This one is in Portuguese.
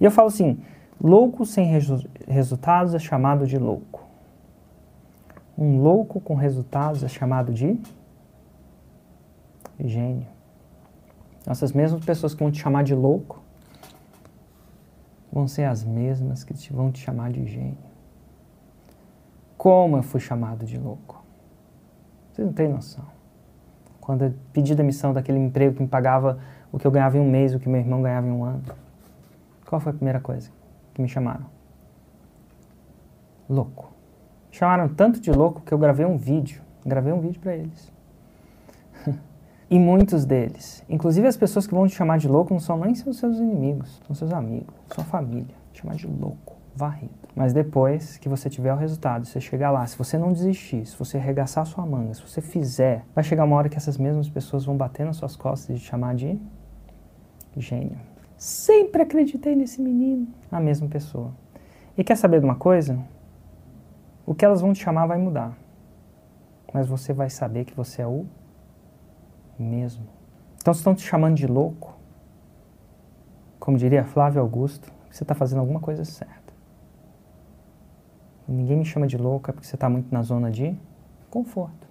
E eu falo assim: louco sem resu resultados é chamado de louco. Um louco com resultados é chamado de gênio. Essas mesmas pessoas que vão te chamar de louco vão ser as mesmas que te vão te chamar de gênio. Como eu fui chamado de louco? Vocês não têm noção. Quando eu pedi demissão daquele emprego que me pagava o que eu ganhava em um mês, o que meu irmão ganhava em um ano, qual foi a primeira coisa que me chamaram? Louco. Me chamaram tanto de louco que eu gravei um vídeo. Gravei um vídeo para eles. e muitos deles, inclusive as pessoas que vão te chamar de louco, não são nem seus inimigos, são seus amigos, sua família. Te chamar de louco, varrido. Mas depois que você tiver o resultado, você chegar lá, se você não desistir, se você arregaçar sua manga, se você fizer, vai chegar uma hora que essas mesmas pessoas vão bater nas suas costas e te chamar de gênio. Sempre acreditei nesse menino. A mesma pessoa. E quer saber de uma coisa? O que elas vão te chamar vai mudar. Mas você vai saber que você é o mesmo. Então, se estão te chamando de louco, como diria Flávio Augusto, você está fazendo alguma coisa certa. Ninguém me chama de louco é porque você está muito na zona de conforto.